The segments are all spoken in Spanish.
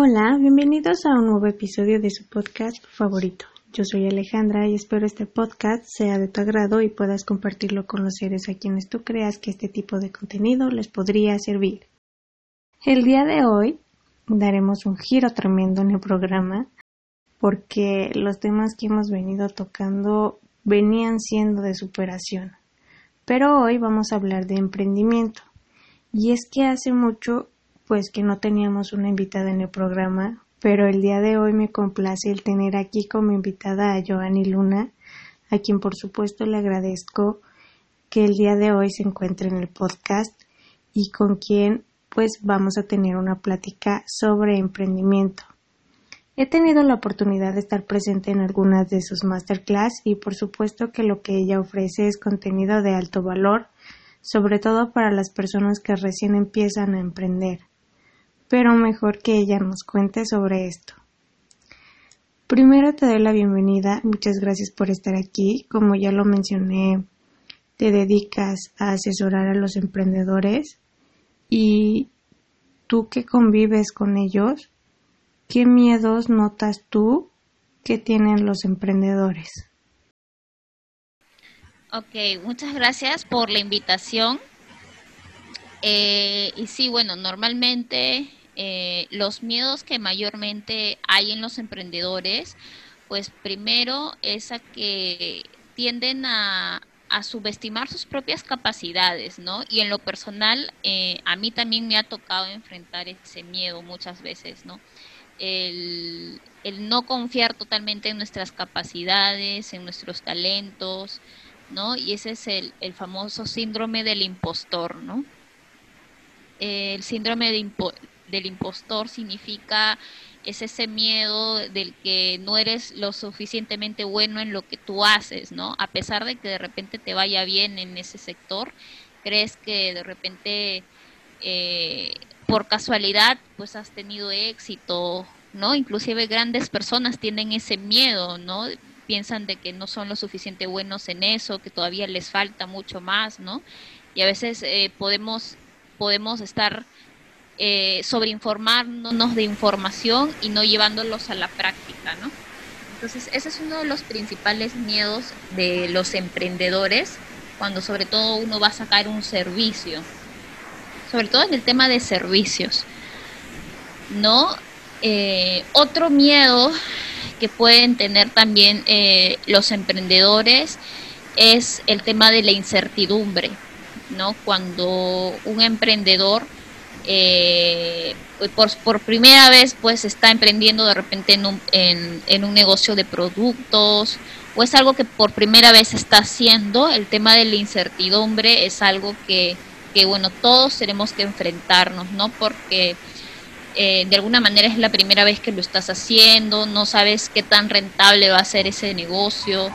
Hola, bienvenidos a un nuevo episodio de su podcast favorito. Yo soy Alejandra y espero este podcast sea de tu agrado y puedas compartirlo con los seres a quienes tú creas que este tipo de contenido les podría servir. El día de hoy daremos un giro tremendo en el programa porque los temas que hemos venido tocando venían siendo de superación. Pero hoy vamos a hablar de emprendimiento. Y es que hace mucho pues que no teníamos una invitada en el programa, pero el día de hoy me complace el tener aquí como invitada a Joanny Luna, a quien por supuesto le agradezco que el día de hoy se encuentre en el podcast y con quien pues vamos a tener una plática sobre emprendimiento. He tenido la oportunidad de estar presente en algunas de sus masterclass y por supuesto que lo que ella ofrece es contenido de alto valor, sobre todo para las personas que recién empiezan a emprender pero mejor que ella nos cuente sobre esto. Primero te doy la bienvenida, muchas gracias por estar aquí. Como ya lo mencioné, te dedicas a asesorar a los emprendedores y tú que convives con ellos, ¿qué miedos notas tú que tienen los emprendedores? Ok, muchas gracias por la invitación. Eh, y sí, bueno, normalmente eh, los miedos que mayormente hay en los emprendedores, pues primero es a que tienden a, subestimar sus propias capacidades, ¿no? Y en lo personal, eh, a mí también me ha tocado enfrentar ese miedo muchas veces, ¿no? El, no confiar totalmente en nuestras capacidades, en nuestros talentos, ¿no? Y ese es el, famoso síndrome del impostor, ¿no? El síndrome de, del impostor significa es ese miedo del que no eres lo suficientemente bueno en lo que tú haces, ¿no? A pesar de que de repente te vaya bien en ese sector, crees que de repente eh, por casualidad pues has tenido éxito, ¿no? Inclusive grandes personas tienen ese miedo, ¿no? Piensan de que no son lo suficiente buenos en eso, que todavía les falta mucho más, ¿no? Y a veces eh, podemos, podemos estar eh, sobreinformándonos de información y no llevándolos a la práctica, ¿no? Entonces, ese es uno de los principales miedos de los emprendedores cuando sobre todo uno va a sacar un servicio, sobre todo en el tema de servicios, ¿no? Eh, otro miedo que pueden tener también eh, los emprendedores es el tema de la incertidumbre, ¿no? Cuando un emprendedor eh, por, por, primera vez pues está emprendiendo de repente en un, negocio de productos o es algo que por primera vez está haciendo, el tema de la incertidumbre es algo que, que bueno, todos tenemos que enfrentarnos, ¿no? Porque eh, de alguna manera es la primera vez que lo estás haciendo, no sabes qué tan rentable va a ser ese negocio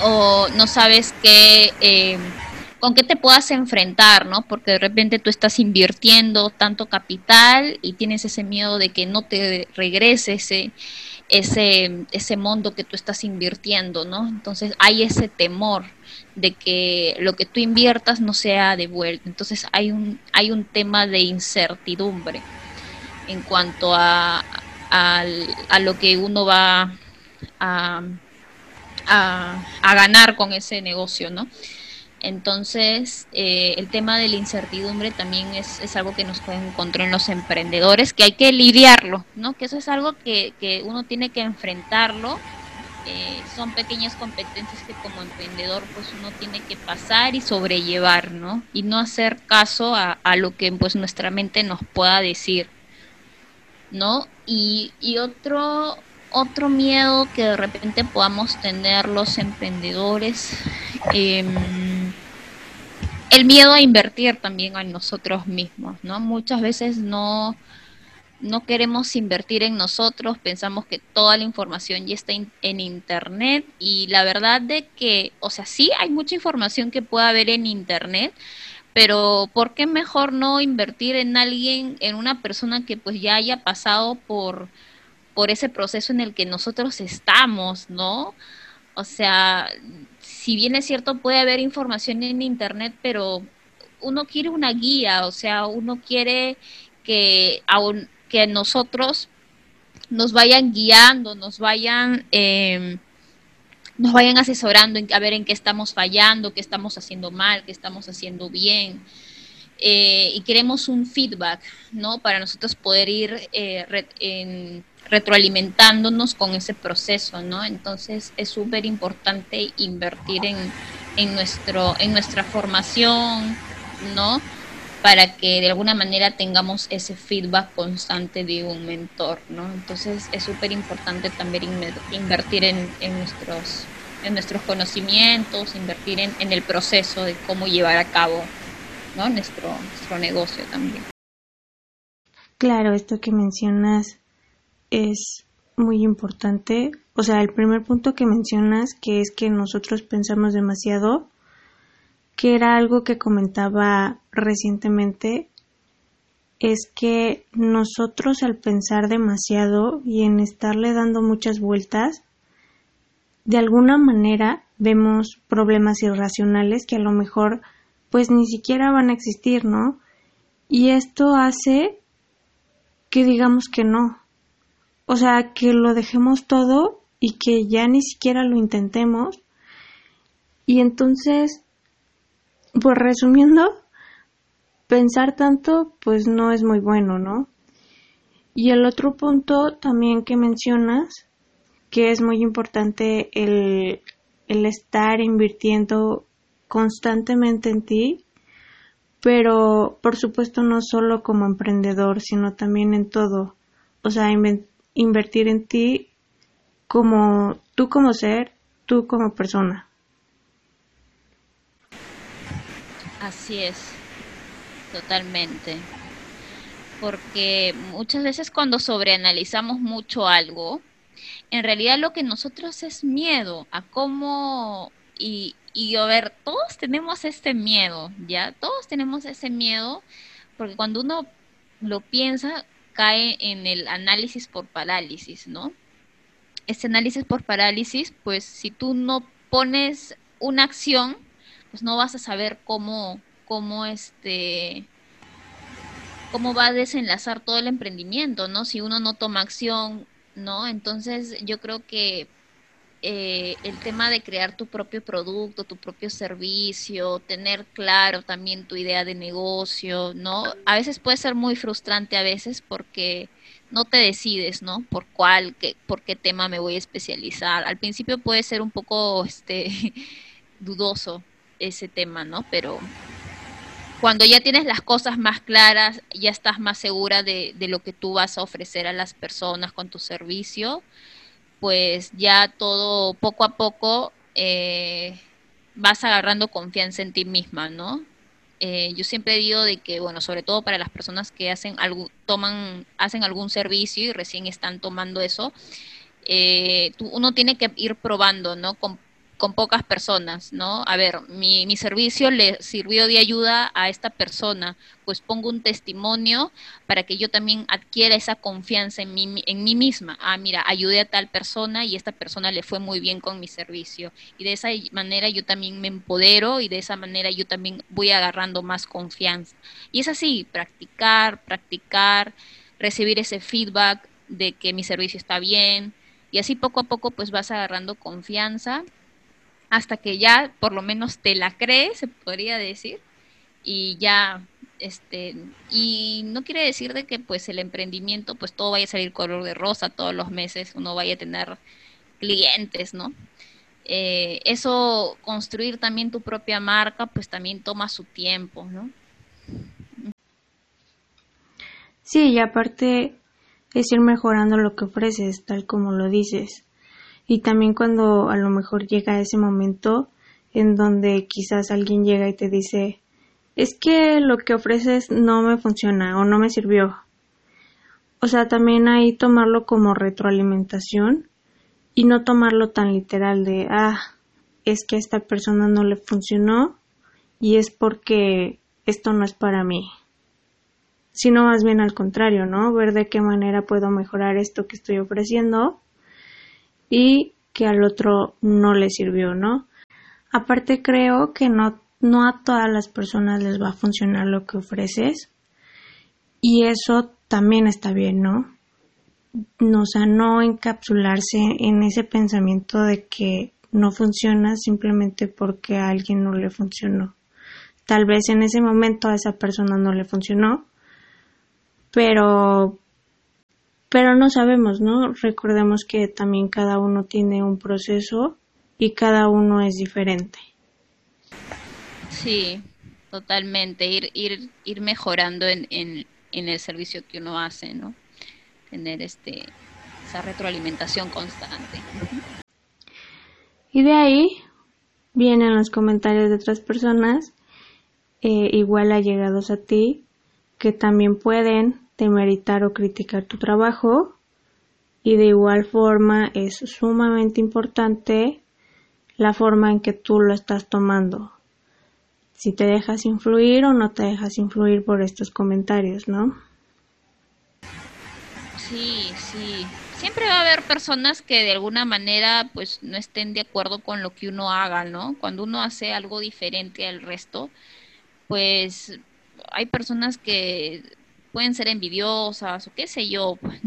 o no sabes qué... Eh, con qué te puedas enfrentar, ¿no? Porque de repente tú estás invirtiendo tanto capital y tienes ese miedo de que no te regrese ese, ese, ese mundo que tú estás invirtiendo, ¿no? Entonces hay ese temor de que lo que tú inviertas no sea devuelto. Entonces hay un, hay un tema de incertidumbre en cuanto a, a, lo que uno va a, a, a ganar con ese negocio, ¿no? Entonces, eh, el tema de la incertidumbre también es, es, algo que nos encontrar en los emprendedores, que hay que lidiarlo, ¿no? Que eso es algo que, que uno tiene que enfrentarlo. Eh, son pequeñas competencias que como emprendedor pues uno tiene que pasar y sobrellevar, ¿no? Y no hacer caso a, a lo que pues nuestra mente nos pueda decir, ¿no? Y, y otro, otro miedo que de repente podamos tener los emprendedores, eh, el miedo a invertir también en nosotros mismos, ¿no? Muchas veces no, no queremos invertir en nosotros, pensamos que toda la información ya está en internet y la verdad de que, o sea, sí hay mucha información que puede haber en internet, pero ¿por qué mejor no invertir en alguien, en una persona que pues ya haya pasado por, por ese proceso en el que nosotros estamos, ¿no? O sea, si bien es cierto, puede haber información en Internet, pero uno quiere una guía, o sea, uno quiere que que nosotros nos vayan guiando, nos vayan, em, nos vayan asesorando en, a ver en qué estamos fallando, qué estamos haciendo mal, qué estamos haciendo bien. Eh, y queremos un feedback, ¿no? Para nosotros poder ir eh, retroalimentándonos con ese proceso, ¿no? Entonces es súper importante invertir en, en, nuestro, en nuestra formación, ¿no? Para que de alguna manera tengamos ese feedback constante de un mentor, ¿no? Entonces es súper importante también invertir en, en, nuestros, en nuestros conocimientos, invertir en, en el proceso de cómo llevar a cabo nuestro, nuestro negocio también. Claro, esto que mencionas es muy importante. O sea, el primer punto que mencionas, que es que nosotros pensamos demasiado, que era algo que comentaba recientemente, es que nosotros al pensar demasiado y en estarle dando muchas vueltas, de alguna manera vemos problemas irracionales que a lo mejor pues ni siquiera van a existir, ¿no? Y esto hace que digamos que no. O sea, que lo dejemos todo y que ya ni siquiera lo intentemos. Y entonces, pues resumiendo, pensar tanto pues no es muy bueno, ¿no? Y el otro punto también que mencionas, que es muy importante el, el estar invirtiendo constantemente en ti, pero por supuesto no solo como emprendedor, sino también en todo. O sea, invertir en ti como tú como ser, tú como persona. Así es, totalmente. Porque muchas veces cuando sobreanalizamos mucho algo, en realidad lo que nosotros es miedo a cómo y, y a ver, todos tenemos este miedo, ¿ya? Todos tenemos ese miedo, porque cuando uno lo piensa, cae en el análisis por parálisis, ¿no? Este análisis por parálisis, pues si tú no pones una acción, pues no vas a saber cómo, cómo este cómo va a desenlazar todo el emprendimiento, ¿no? Si uno no toma acción, ¿no? Entonces yo creo que eh, el tema de crear tu propio producto, tu propio servicio, tener claro también tu idea de negocio, ¿no? A veces puede ser muy frustrante a veces porque no te decides, ¿no? Por cuál, qué, por qué tema me voy a especializar. Al principio puede ser un poco, este, dudoso ese tema, ¿no? Pero cuando ya tienes las cosas más claras, ya estás más segura de, de lo que tú vas a ofrecer a las personas con tu servicio, pues ya todo poco a poco eh, vas agarrando confianza en ti misma, ¿no? Eh, yo siempre digo de que, bueno, sobre todo para las personas que hacen algo, toman, hacen algún servicio y recién están tomando eso, eh, uno tiene que ir probando, ¿no? Pocas personas, ¿no? A ver, mi, mi, servicio le sirvió de ayuda a esta persona, pues pongo un testimonio para que yo también adquiera esa confianza en mí, en mí misma. Ah, mira, ayudé a tal persona y esta persona le fue muy bien con mi servicio. Y de esa manera yo también me empodero y de esa manera yo también voy agarrando más confianza. Y es así, practicar, practicar, recibir ese feedback de que mi servicio está bien. Y así poco a poco pues vas agarrando confianza hasta que ya por lo menos te la crees, se podría decir, y ya este y no quiere decir de que pues el emprendimiento pues todo vaya a salir color de rosa todos los meses uno vaya a tener clientes no eh, eso construir también tu propia marca pues también toma su tiempo no sí y aparte es ir mejorando lo que ofreces tal como lo dices y también cuando a lo mejor llega ese momento en donde quizás alguien llega y te dice es que lo que ofreces no me funciona o no me sirvió. O sea, también ahí tomarlo como retroalimentación y no tomarlo tan literal de, ah, es que a esta persona no le funcionó y es porque esto no es para mí. Sino más bien al contrario, ¿no? Ver de qué manera puedo mejorar esto que estoy ofreciendo y que al otro no le sirvió, ¿no? Aparte creo que no, no a todas las personas les va a funcionar lo que ofreces y eso también está bien, ¿no? O sea, no encapsularse en ese pensamiento de que no funciona simplemente porque a alguien no le funcionó. Tal vez en ese momento a esa persona no le funcionó, pero pero no sabemos, ¿no? Recordemos que también cada uno tiene un proceso y cada uno es diferente. Sí, totalmente. Ir, ir, ir mejorando en, en, en el servicio que uno hace, ¿no? Tener este, esa retroalimentación constante. Y de ahí vienen los comentarios de otras personas, eh, igual allegados a ti, que también pueden demeritar o criticar tu trabajo. Y de igual forma es sumamente importante la forma en que tú lo estás tomando. Si te dejas influir o no te dejas influir por estos comentarios, ¿no? Sí, sí. Siempre va a haber personas que de alguna manera pues no estén de acuerdo con lo que uno haga, ¿no? Cuando uno hace algo diferente al resto, pues hay personas que pueden ser envidiosas o qué sé yo. Pues,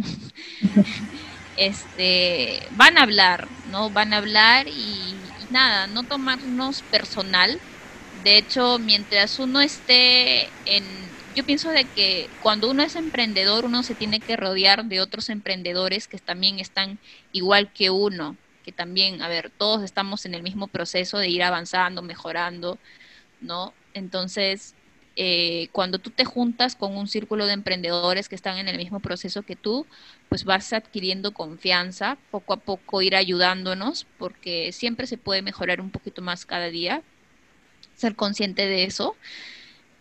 este, van a hablar, ¿no? Van a hablar y nada, no tomarnos personal. De hecho, mientras uno esté en... Yo pienso de que cuando uno es emprendedor, uno se tiene que rodear de otros emprendedores que también están igual que uno, que también, a ver, todos estamos en el mismo proceso de ir avanzando, mejorando, ¿no? Entonces, eh, cuando tú te juntas con un círculo de emprendedores que están en el mismo proceso que tú, pues vas adquiriendo confianza, poco a poco ir ayudándonos, porque siempre se puede mejorar un poquito más cada día, ser consciente de eso.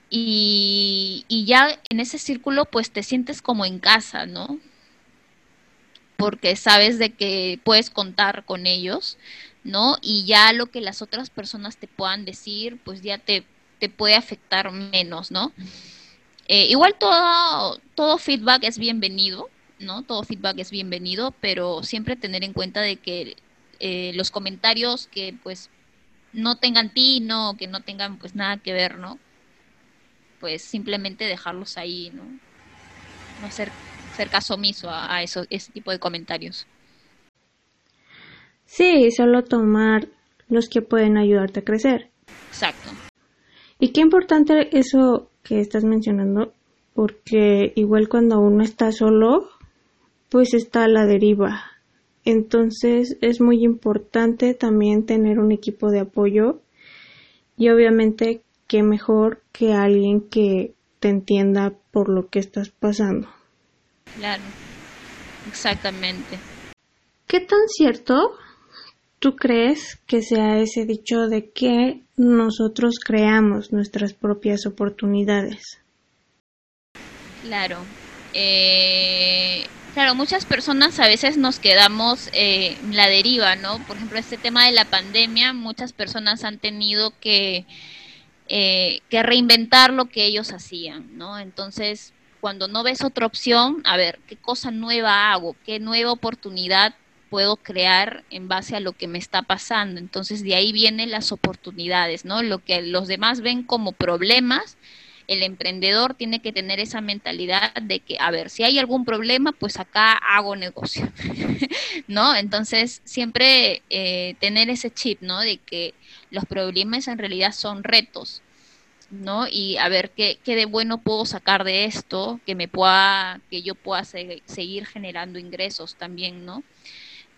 Y, y ya en ese círculo pues te sientes como en casa, ¿no? Porque sabes de que puedes contar con ellos, ¿no? Y ya lo que las otras personas te puedan decir, pues ya te te puede afectar menos, ¿no? Eh, igual todo, todo feedback es bienvenido, ¿no? Todo feedback es bienvenido, pero siempre tener en cuenta de que eh, los comentarios que pues no tengan tino, que no tengan pues nada que ver, ¿no? Pues simplemente dejarlos ahí, ¿no? No hacer, ser caso omiso a, a eso, ese tipo de comentarios. Sí, solo tomar los que pueden ayudarte a crecer. Exacto. Y qué importante eso que estás mencionando, porque igual cuando uno está solo, pues está a la deriva. Entonces es muy importante también tener un equipo de apoyo y obviamente qué mejor que alguien que te entienda por lo que estás pasando. Claro, exactamente. ¿Qué tan cierto tú crees que sea ese dicho de que nosotros creamos nuestras propias oportunidades? Claro. Eh, claro, muchas personas a veces nos quedamos eh, la deriva, ¿no? Por ejemplo, este tema de la pandemia, muchas personas han tenido que, eh, que reinventar lo que ellos hacían, ¿no? Entonces, cuando no ves otra opción, a ver, ¿qué cosa nueva hago? ¿Qué nueva oportunidad puedo crear en base a lo que me está pasando. Entonces de ahí vienen las oportunidades, ¿no? Lo que los demás ven como problemas, el emprendedor tiene que tener esa mentalidad de que, a ver, si hay algún problema, pues acá hago negocio, ¿no? Entonces siempre eh, tener ese chip, ¿no? De que los problemas en realidad son retos. ¿no? Y a ver qué, qué de bueno puedo sacar de esto, que me pueda, que yo pueda seguir generando ingresos también, ¿no?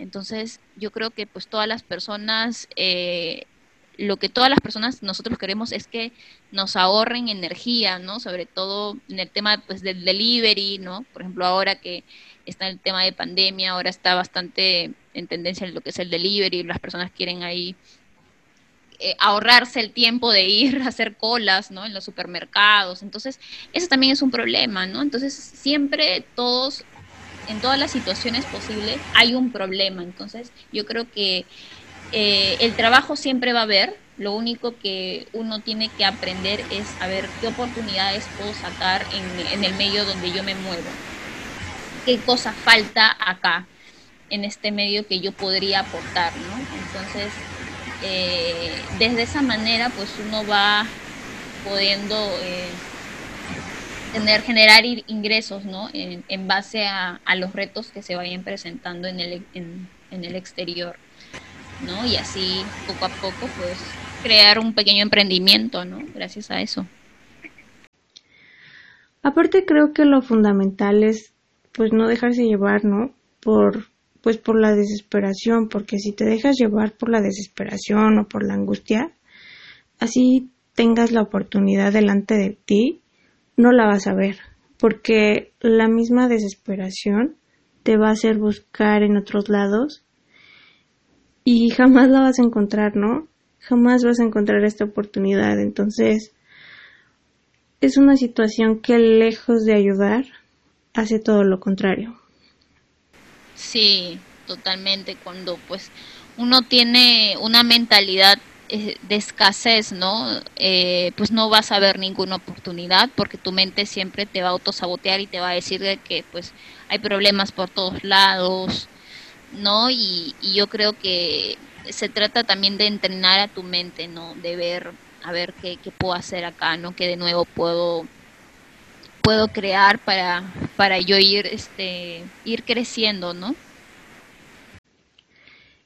Entonces, yo creo que pues todas las personas, eh, lo que todas las personas nosotros queremos es que nos ahorren energía, ¿no? Sobre todo en el tema pues del delivery, ¿no? Por ejemplo, ahora que está el tema de pandemia, ahora está bastante en tendencia en lo que es el delivery, las personas quieren ahí eh, ahorrarse el tiempo de ir a hacer colas, ¿no? En los supermercados. Entonces, eso también es un problema, ¿no? Entonces, siempre todos en todas las situaciones posibles hay un problema. Entonces, yo creo que eh, el trabajo siempre va a haber. Lo único que uno tiene que aprender es a ver qué oportunidades puedo sacar en, el medio donde yo me muevo. ¿Qué cosa falta acá, en este medio que yo podría aportar, ¿no? Entonces, eh, desde esa manera, pues uno va pudiendo... Eh, tener, generar ingresos, ¿no? En, base a, los retos que se vayan presentando en el, en, el exterior, ¿no? Y así, poco a poco, pues, crear un pequeño emprendimiento, ¿no? Gracias a eso. Aparte creo que lo fundamental es, pues, no dejarse llevar, ¿no? Por, pues, por la desesperación, porque si te dejas llevar por la desesperación o por la angustia, así tengas la oportunidad delante de ti, no la vas a ver, porque la misma desesperación te va a hacer buscar en otros lados y jamás la vas a encontrar, ¿no? Jamás vas a encontrar esta oportunidad. Entonces, es una situación que lejos de ayudar, hace todo lo contrario. Sí, totalmente. Cuando pues uno tiene una mentalidad de escasez, ¿no? Eh, pues no vas a ver ninguna oportunidad porque tu mente siempre te va a autosabotear y te va a decir de que pues hay problemas por todos lados, ¿no? Y, yo creo que se trata también de entrenar a tu mente, ¿no? De ver, a ver qué, qué puedo hacer acá, ¿no? Que de nuevo puedo puedo crear para, para yo ir, este, ir creciendo, ¿no?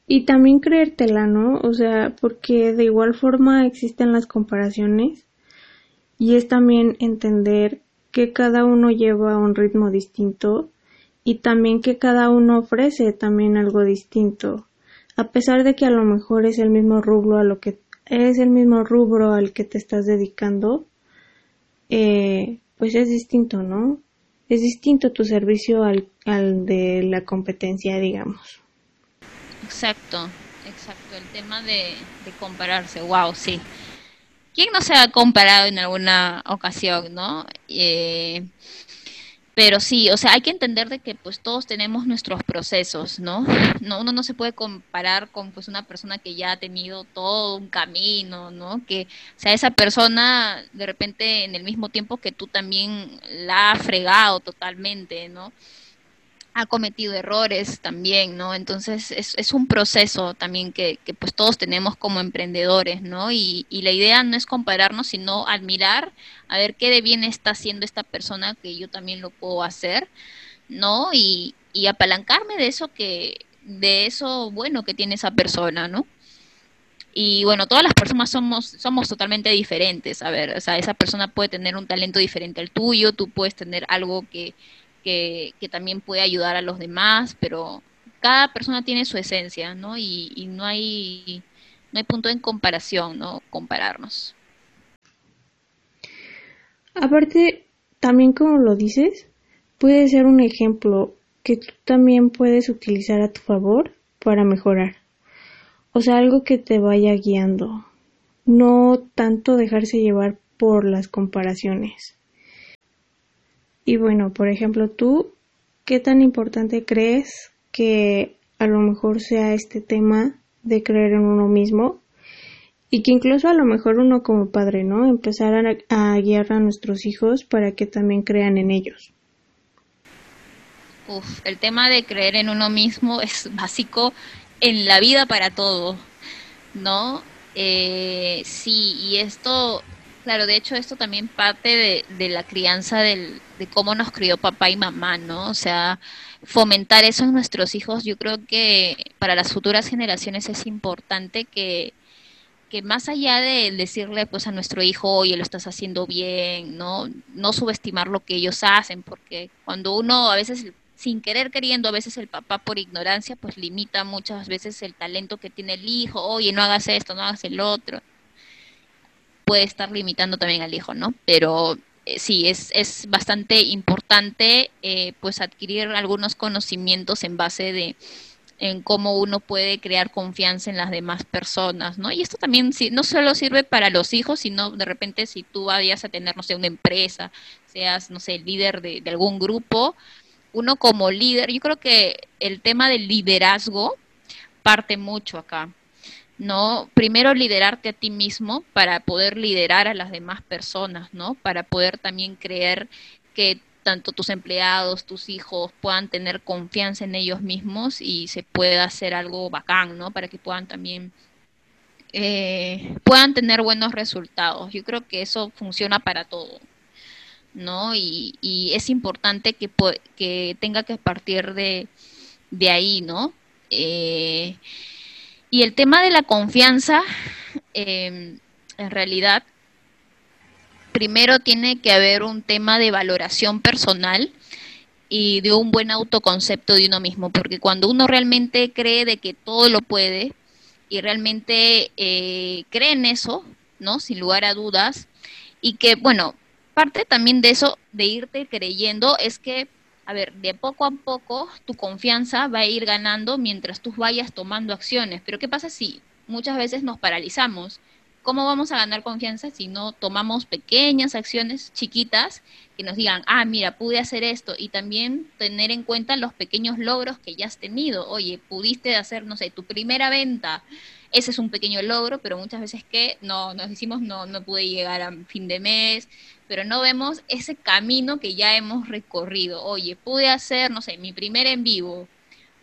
Y también creértela, ¿no? O sea, porque de igual forma existen las comparaciones y es también entender que cada uno lleva un ritmo distinto y también que cada uno ofrece también algo distinto. A pesar de que a lo mejor es el mismo rubro a lo que es el mismo rubro al que te estás dedicando, eh, pues es distinto, ¿no? Es distinto tu servicio al, al de la competencia, digamos. Exacto, exacto. El tema de, compararse, wow, sí. ¿Quién no se ha comparado en alguna ocasión, no? Eh, pero sí, o sea, hay que entender de que pues todos tenemos nuestros procesos, ¿no? No uno no se puede comparar con pues una persona que ya ha tenido todo un camino, ¿no? Que o sea, esa persona de repente en el mismo tiempo que tú también la ha fregado totalmente, ¿no? Ha cometido errores también, ¿no? Entonces es, es un proceso también que, que, pues todos tenemos como emprendedores, ¿no? Y, y, la idea no es compararnos, sino admirar, a ver qué de bien está haciendo esta persona que yo también lo puedo hacer, ¿no? Y, y apalancarme de eso que, de eso bueno que tiene esa persona, ¿no? Y bueno, todas las personas somos, somos totalmente diferentes. A ver, o sea, esa persona puede tener un talento diferente al tuyo, tú puedes tener algo que, que, también puede ayudar a los demás, pero cada persona tiene su esencia, ¿no? Y, no hay no hay punto en comparación, ¿no? Compararnos. Aparte, también como lo dices, puede ser un ejemplo que tú también puedes utilizar a tu favor para mejorar. O sea, algo que te vaya guiando. No tanto dejarse llevar por las comparaciones. Y bueno, por ejemplo, tú, ¿qué tan importante crees que a lo mejor sea este tema de creer en uno mismo? Y que incluso a lo mejor uno como padre, ¿no? Empezar a, guiar a nuestros hijos para que también crean en ellos. Uf, el tema de creer en uno mismo es básico en la vida para todo, ¿no? Eh, sí, y esto Claro, de hecho esto también parte de, la crianza del, de cómo nos crió papá y mamá, ¿no? O sea, fomentar eso en nuestros hijos, yo creo que para las futuras generaciones es importante que, que más allá de decirle pues a nuestro hijo, oye, lo estás haciendo bien, ¿no? No subestimar lo que ellos hacen, porque cuando uno a veces sin querer queriendo, a veces el papá por ignorancia pues limita muchas veces el talento que tiene el hijo, oye, no hagas esto, no hagas el otro puede estar limitando también al hijo, ¿no? Pero eh, sí, es, es bastante importante eh, pues adquirir algunos conocimientos en base de en cómo uno puede crear confianza en las demás personas, ¿no? Y esto también sí, no solo sirve para los hijos, sino de repente si tú vayas a tener, no sé, una empresa, seas, no sé, líder de, de algún grupo, uno como líder, yo creo que el tema del liderazgo parte mucho acá, ¿no? Primero liderarte a ti mismo para poder liderar a las demás personas, ¿no? Para poder también creer que tanto tus empleados, tus hijos puedan tener confianza en ellos mismos y se pueda hacer algo bacán, ¿no? Para que puedan también eh, puedan tener buenos resultados. Yo creo que eso funciona para todo, ¿no? Y, es importante que, que tenga que partir de, de ahí, ¿no? Eh, y el tema de la confianza, em, en realidad, primero tiene que haber un tema de valoración personal y de un buen autoconcepto de uno mismo, porque cuando uno realmente cree de que todo lo puede y realmente eh, cree en eso, ¿no? Sin lugar a dudas, y que, bueno, parte también de eso, de irte creyendo, es que a ver, de poco a poco tu confianza va a ir ganando mientras tú vayas tomando acciones. Pero ¿qué pasa si muchas veces nos paralizamos? ¿Cómo vamos a ganar confianza si no tomamos pequeñas acciones chiquitas que nos digan, ah, mira, pude hacer esto? Y también tener en cuenta los pequeños logros que ya has tenido. Oye, pudiste hacer, no sé, tu primera venta. Ese es un pequeño logro, pero muchas veces que no, nos decimos, no, no pude llegar a fin de mes, pero no vemos ese camino que ya hemos recorrido. Oye, pude hacer, no sé, mi primer en vivo,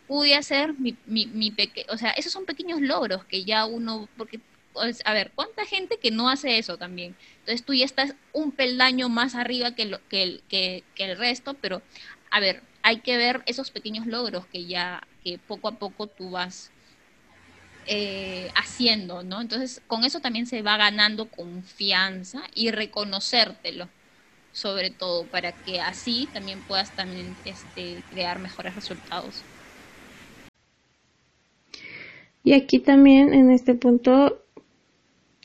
pude hacer mi, mi, mi pequeño, o sea, esos son pequeños logros que ya uno, porque, pues, a ver, ¿cuánta gente que no hace eso también? Entonces tú ya estás un peldaño más arriba que, lo, que, el, que, que el resto, pero, a ver, hay que ver esos pequeños logros que ya, que poco a poco tú vas eh, haciendo, ¿no? Entonces, con eso también se va ganando confianza y reconocértelo, sobre todo, para que así también puedas también este, crear mejores resultados. Y aquí también, en este punto,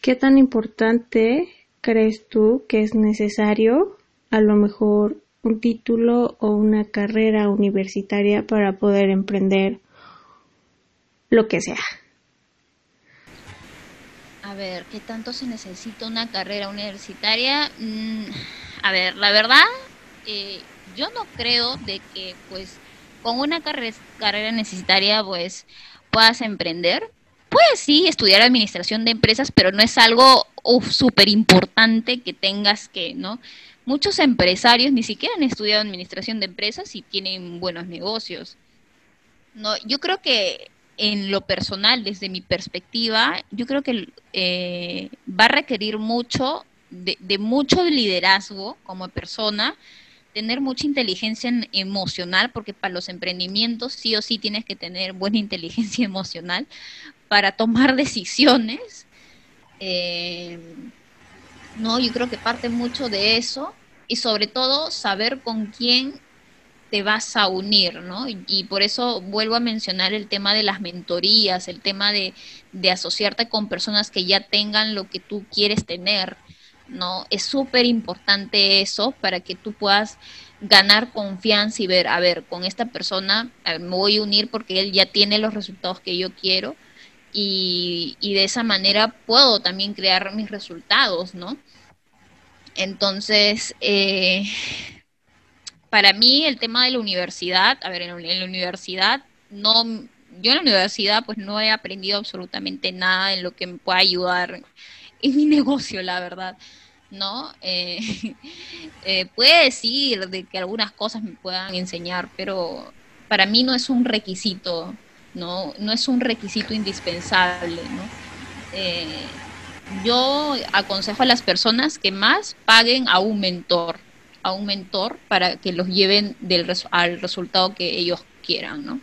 ¿qué tan importante crees tú que es necesario, a lo mejor, un título o una carrera universitaria para poder emprender lo que sea? A ver, ¿qué tanto se necesita una carrera universitaria? Mm, a ver, la verdad, eh, yo no creo de que pues con una carrera, necesitaria pues puedas emprender. Puedes sí estudiar administración de empresas, pero no es algo súper importante que tengas que, ¿no? Muchos empresarios ni siquiera han estudiado administración de empresas y tienen buenos negocios. No, yo creo que en lo personal, desde mi perspectiva, yo creo que eh, va a requerir mucho, de, mucho liderazgo como persona, tener mucha inteligencia emocional, porque para los emprendimientos sí o sí tienes que tener buena inteligencia emocional para tomar decisiones. Eh, no, yo creo que parte mucho de eso y sobre todo saber con quién te vas a unir, ¿no? Y, por eso vuelvo a mencionar el tema de las mentorías, el tema de, asociarte con personas que ya tengan lo que tú quieres tener, ¿no? Es súper importante eso para que tú puedas ganar confianza y ver, a ver, con esta persona me voy a unir porque él ya tiene los resultados que yo quiero y, y de esa manera puedo también crear mis resultados, ¿no? Entonces, eh, para mí el tema de la universidad, a ver, en, la universidad no, yo en la universidad pues no he aprendido absolutamente nada en lo que me pueda ayudar en mi negocio, la verdad. ¿no? Eh, eh, puede decir de que algunas cosas me puedan enseñar, pero para mí no es un requisito, ¿no? No es un requisito indispensable, ¿no? Eh, yo aconsejo a las personas que más paguen a un mentor, a un mentor para que los lleven del al resultado que ellos quieran, ¿no?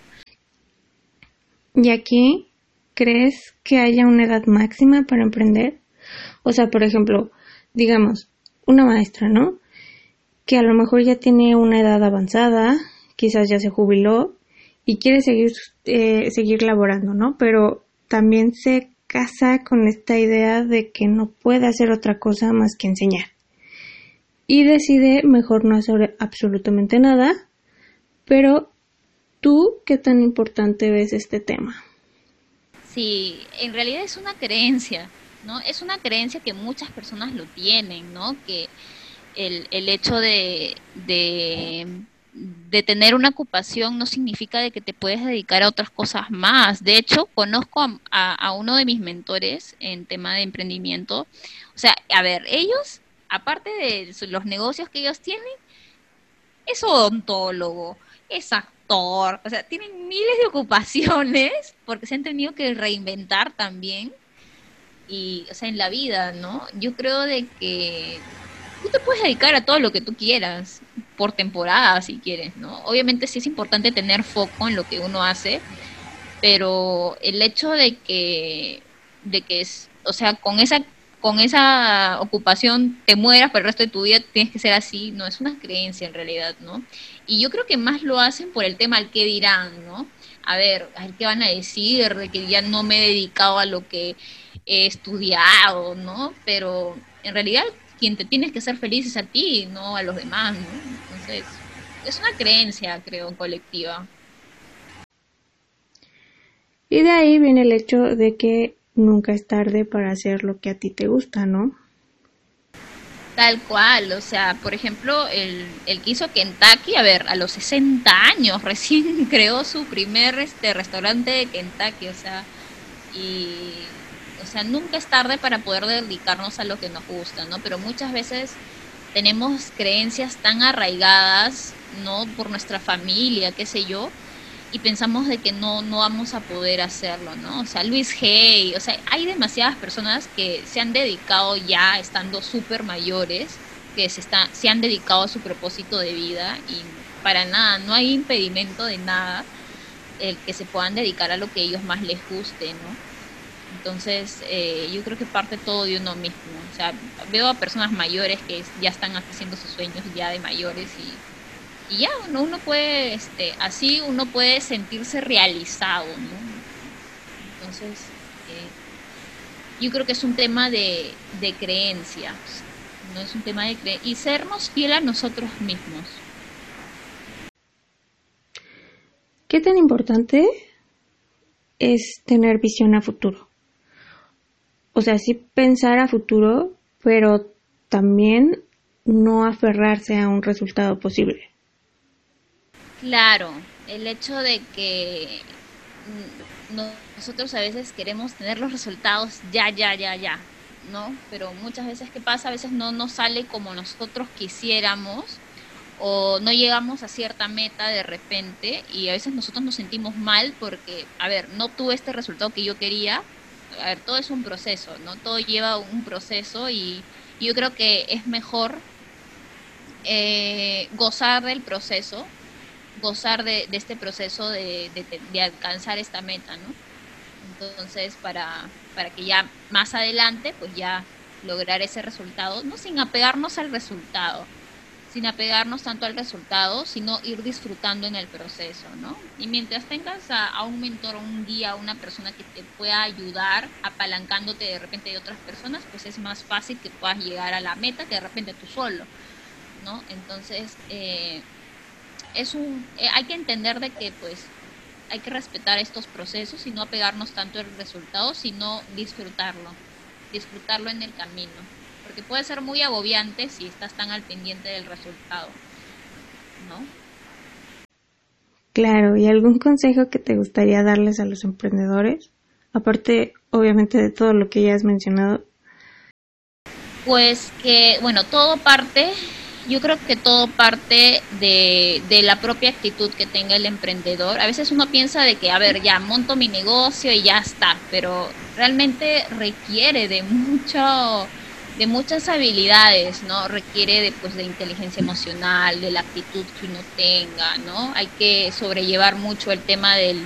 ¿Y aquí crees que haya una edad máxima para emprender? O sea, por ejemplo, digamos, una maestra, ¿no? Que a lo mejor ya tiene una edad avanzada, quizás ya se jubiló y quiere seguir, eh, seguir laborando, ¿no? Pero también se casa con esta idea de que no puede hacer otra cosa más que enseñar y decide mejor no hacer absolutamente nada. Pero tú, ¿qué tan importante ves este tema? Sí, en realidad es una creencia, ¿no? Es una creencia que muchas personas lo tienen, ¿no? Que el, el hecho de, de, tener una ocupación no significa de que te puedes dedicar a otras cosas más. De hecho, conozco a, a uno de mis mentores en tema de emprendimiento. O sea, a ver, ellos aparte de los negocios que ellos tienen, es odontólogo, es actor, o sea, tienen miles de ocupaciones porque se han tenido que reinventar también y, o sea, en la vida, ¿no? Yo creo de que tú te puedes dedicar a todo lo que tú quieras, por temporada si quieres, ¿no? Obviamente sí es importante tener foco en lo que uno hace, pero el hecho de que, de que es, o sea, con esa con esa ocupación te mueras por el resto de tu vida, tienes que ser así, no, es una creencia en realidad, ¿no? Y yo creo que más lo hacen por el tema al que dirán, ¿no? A ver, a ver qué van a decir, de que ya no me he dedicado a lo que he estudiado, ¿no? Pero en realidad quien te tienes que ser feliz es a ti, no a los demás, ¿no? Entonces, es una creencia, creo, colectiva. Y de ahí viene el hecho de que nunca es tarde para hacer lo que a ti te gusta, ¿no? Tal cual, o sea, por ejemplo, el, el que hizo Kentucky, a ver, a los 60 años recién creó su primer este restaurante de Kentucky, o sea, y o sea, nunca es tarde para poder dedicarnos a lo que nos gusta, ¿no? Pero muchas veces tenemos creencias tan arraigadas, ¿no? Por nuestra familia, qué sé yo, y pensamos de que no, no vamos a poder hacerlo, ¿no? O sea, Luis Hay, o sea, hay demasiadas personas que se han dedicado ya estando súper mayores, que se, está, se han dedicado a su propósito de vida y para nada, no hay impedimento de nada el que se puedan dedicar a lo que ellos más les guste, ¿no? Entonces, eh, yo creo que parte todo de uno mismo. O sea, veo a personas mayores que ya están haciendo sus sueños ya de mayores y y ya uno, uno puede, este, así uno puede sentirse realizado, ¿no? Entonces, eh, yo creo que es un tema de, de creencias, no es un tema de creencia, y sernos fiel a nosotros mismos. ¿Qué tan importante es tener visión a futuro? O sea, sí pensar a futuro, pero también no aferrarse a un resultado posible. Claro, el hecho de que nosotros a veces queremos tener los resultados ya, ya, ya, ya, ¿no? Pero muchas veces, ¿qué pasa? A veces no nos sale como nosotros quisiéramos o no llegamos a cierta meta de repente y a veces nosotros nos sentimos mal porque, a ver, no tuve este resultado que yo quería. A ver, todo es un proceso, ¿no? Todo lleva un proceso y yo creo que es mejor eh, gozar del proceso gozar de, este proceso de, alcanzar esta meta, ¿no? Entonces, para, para que ya más adelante, pues ya lograr ese resultado, no sin apegarnos al resultado, sin apegarnos tanto al resultado, sino ir disfrutando en el proceso, ¿no? Y mientras tengas a, a un mentor, un guía, una persona que te pueda ayudar apalancándote de repente de otras personas, pues es más fácil que puedas llegar a la meta que de repente tú solo, ¿no? Entonces, eh, es un, eh, hay que entender de que pues hay que respetar estos procesos y no apegarnos tanto al resultado, sino disfrutarlo, disfrutarlo en el camino, porque puede ser muy agobiante si estás tan al pendiente del resultado, ¿no? Claro, ¿y algún consejo que te gustaría darles a los emprendedores? Aparte, obviamente, de todo lo que ya has mencionado. Pues que, bueno, todo parte yo creo que todo parte de, de, la propia actitud que tenga el emprendedor. A veces uno piensa de que, a ver, ya monto mi negocio y ya está, pero realmente requiere de mucho de muchas habilidades, ¿no? Requiere de, pues, de inteligencia emocional, de la actitud que uno tenga, ¿no? Hay que sobrellevar mucho el tema del,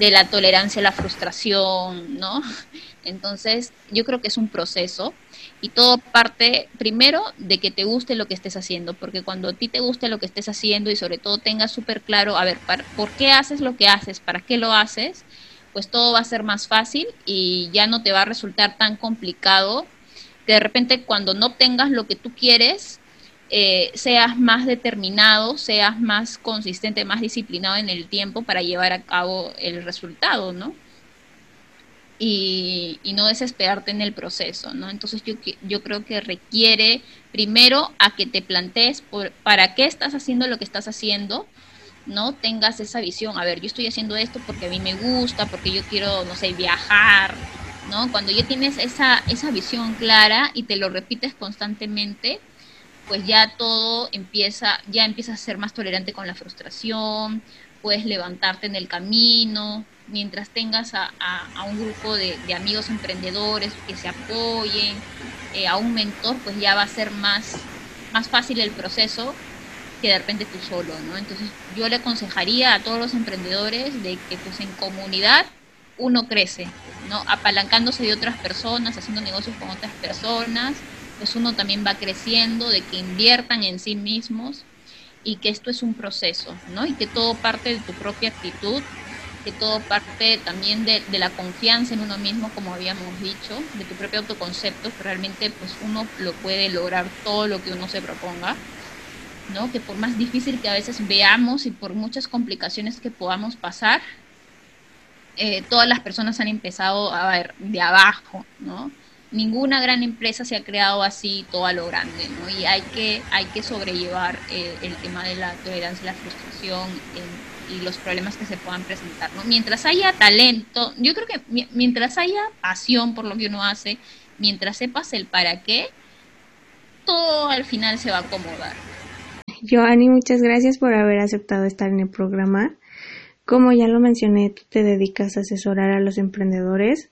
de la tolerancia a la frustración, ¿no? Entonces, yo creo que es un proceso y todo parte primero de que te guste lo que estés haciendo, porque cuando a ti te guste lo que estés haciendo y sobre todo tengas súper claro, a ver, ¿por qué haces lo que haces? ¿Para qué lo haces? Pues todo va a ser más fácil y ya no te va a resultar tan complicado que de repente cuando no obtengas lo que tú quieres, eh, seas más determinado, seas más consistente, más disciplinado en el tiempo para llevar a cabo el resultado, ¿no? Y, no desesperarte en el proceso, ¿no? Entonces yo, yo creo que requiere primero a que te plantees por, para qué estás haciendo lo que estás haciendo, ¿no? Tengas esa visión, a ver, yo estoy haciendo esto porque a mí me gusta, porque yo quiero, no sé, viajar, ¿no? Cuando ya tienes esa, esa visión clara y te lo repites constantemente, pues ya todo empieza, ya empiezas a ser más tolerante con la frustración, puedes levantarte en el camino, mientras tengas a, un grupo de, amigos emprendedores que se apoyen, eh, a un mentor, pues ya va a ser más, más fácil el proceso que de repente tú solo, ¿no? Entonces yo le aconsejaría a todos los emprendedores de que pues en comunidad uno crece, ¿no? Apalancándose de otras personas, haciendo negocios con otras personas, pues uno también va creciendo, de que inviertan en sí mismos y que esto es un proceso, ¿no? Y que todo parte de tu propia actitud, que todo parte también de, de la confianza en uno mismo, como habíamos dicho, de tu propio autoconcepto, que realmente pues uno lo puede lograr todo lo que uno se proponga ¿no? Que por más difícil que a veces veamos y por muchas complicaciones que podamos pasar, eh, todas las personas han empezado a ver de abajo, ¿no? Ninguna gran empresa se ha creado así todo a lo grande, ¿no? Y hay que, hay que sobrellevar eh, el tema de la tolerancia y la frustración y los problemas que se puedan presentar, ¿no? Mientras haya talento, yo creo que mientras haya pasión por lo que uno hace, mientras sepas el para qué, todo al final se va a acomodar. Joanny, muchas gracias por haber aceptado estar en el programa. Como ya lo mencioné, tú te dedicas a asesorar a los emprendedores,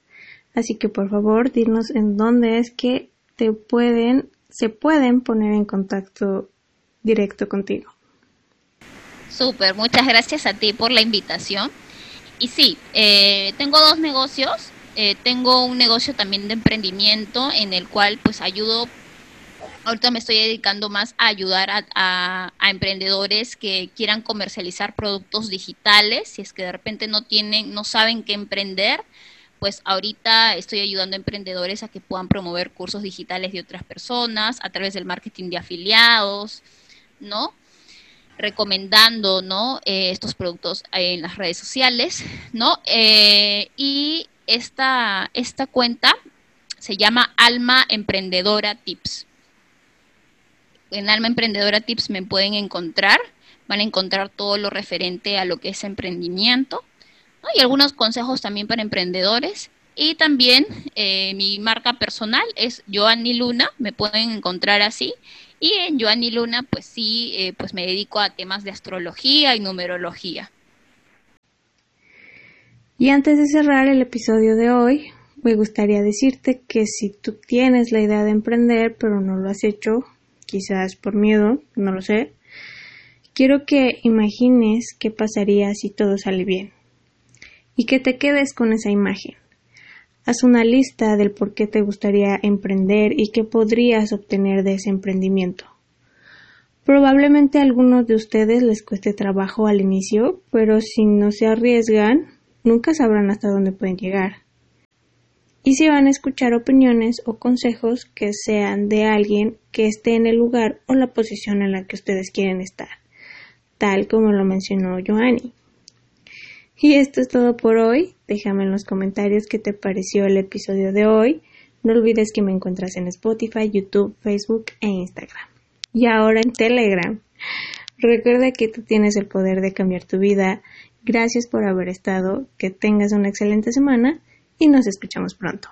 así que por favor, dinos en dónde es que te pueden, se pueden poner en contacto directo contigo. Súper, muchas gracias a ti por la invitación. Y sí, eh, tengo dos negocios. Eh, tengo un negocio también de emprendimiento en el cual pues ayudo Ahorita me estoy dedicando más a ayudar a, emprendedores que quieran comercializar productos digitales, si es que de repente no tienen, no saben qué emprender, pues ahorita estoy ayudando a emprendedores a que puedan promover cursos digitales de otras personas a través del marketing de afiliados, ¿no? Recomendando, ¿no? Eh, estos productos en las redes sociales, ¿no? Eh, y esta, esta cuenta se llama Alma Emprendedora Tips en Alma Emprendedora Tips me pueden encontrar. Van a encontrar todo lo referente a lo que es emprendimiento y algunos consejos también para emprendedores. Y también eh, mi marca personal es Joanny Luna, me pueden encontrar así. Y en Joanny Luna, pues sí, eh, pues me dedico a temas de astrología y numerología. Y antes de cerrar el episodio de hoy, me gustaría decirte que si tú tienes la idea de emprender pero no lo has hecho, quizás por miedo, no lo sé. Quiero que imagines qué pasaría si todo sale bien y que te quedes con esa imagen. Haz una lista del por qué te gustaría emprender y qué podrías obtener de ese emprendimiento. Probablemente a algunos de ustedes les cueste trabajo al inicio, pero si no se arriesgan, nunca sabrán hasta dónde pueden llegar y si van a escuchar opiniones o consejos que sean de alguien que esté en el lugar o la posición en la que ustedes quieren estar, tal como lo mencionó Joanny. Y esto es todo por hoy. Déjame en los comentarios qué te pareció el episodio de hoy. No olvides que me encuentras en Spotify, YouTube, Facebook e Instagram. Y ahora en Telegram. Recuerda que tú tienes el poder de cambiar tu vida. Gracias por haber estado. Que tengas una excelente semana y nos escuchamos pronto.